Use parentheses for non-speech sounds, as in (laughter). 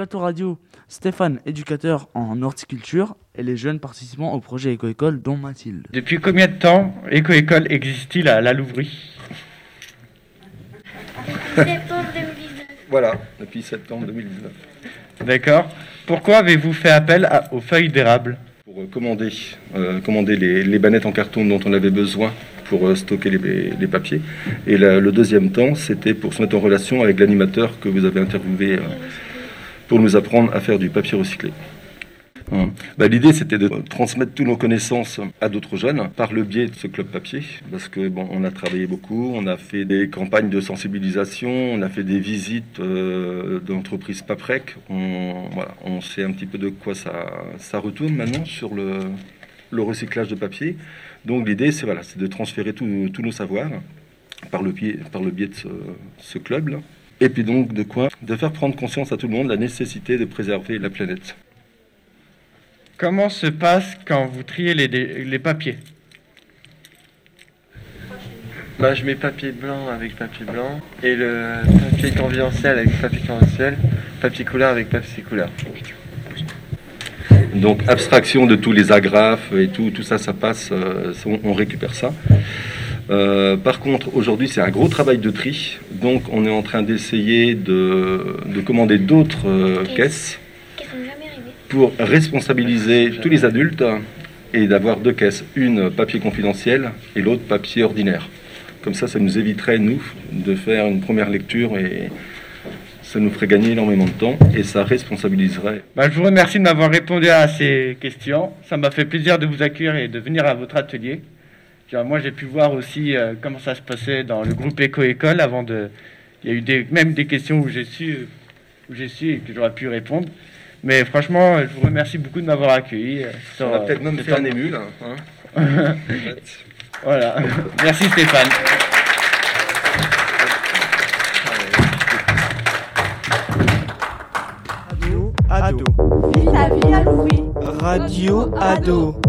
Plateau Radio, Stéphane, éducateur en horticulture, et les jeunes participants au projet Éco-École, dont Mathilde. Depuis combien de temps Éco-École existe-t-il à la Louvrie Septembre 2019. Voilà, depuis septembre 2019. D'accord. Pourquoi avez-vous fait appel à- aux feuilles d'érable Pour euh, commander, euh, commander les, les bannettes en carton dont on avait besoin pour euh, stocker les, les papiers. Et la- le deuxième temps, c'était pour se mettre en relation avec l'animateur que vous avez interviewé euh, pour nous apprendre à faire du papier recyclé. Hum. Bah, L'idée, c'était de transmettre toutes nos connaissances à d'autres jeunes par le biais de ce club papier, parce que on a travaillé beaucoup, on a fait des campagnes de sensibilisation, on a fait des visites euh, d'entreprises Paprec. On, sait un petit peu de quoi ça, retourne maintenant sur le, recyclage de papier. Donc l'idée, c'est de transférer tous nos savoirs par le biais, de ce, ce club-là. Et puis donc de quoi De faire prendre conscience à tout le monde de la nécessité de préserver la planète. Comment se passe quand vous triez les, les papiers? Bah, je mets papier blanc avec papier blanc et le papier conventionnel avec papier conventionnel, papier couleur avec papier couleur. Donc abstraction de tous les agrafes et tout, tout ça, ça passe, euh, on récupère ça. Euh, par contre, aujourd'hui, c'est un gros travail de tri. Donc, on est en train d'essayer de, de commander d'autres euh, caisses pour responsabiliser tous les adultes et d'avoir deux caisses, une papier confidentiel et l'autre papier ordinaire. Comme ça, ça nous éviterait, nous, de faire une première lecture et ça nous ferait gagner énormément de temps et ça responsabiliserait Bah, Je vous remercie de m'avoir répondu à ces questions. Ça m'a fait plaisir de vous accueillir et de venir à votre atelier. Genre, moi, j'ai pu voir aussi euh, comment ça se passait dans le groupe Éco-École avant de. Il y a eu des, même des questions où j'ai su, où j'ai su et que j'aurais pu répondre. Mais franchement, je vous remercie beaucoup de m'avoir accueilli. euh, sur, On a euh, peut-être même fait un émule. hein. (laughs) Voilà. Merci Stéphane. Radio Ado. Vive la vie à Louis. Radio Ado.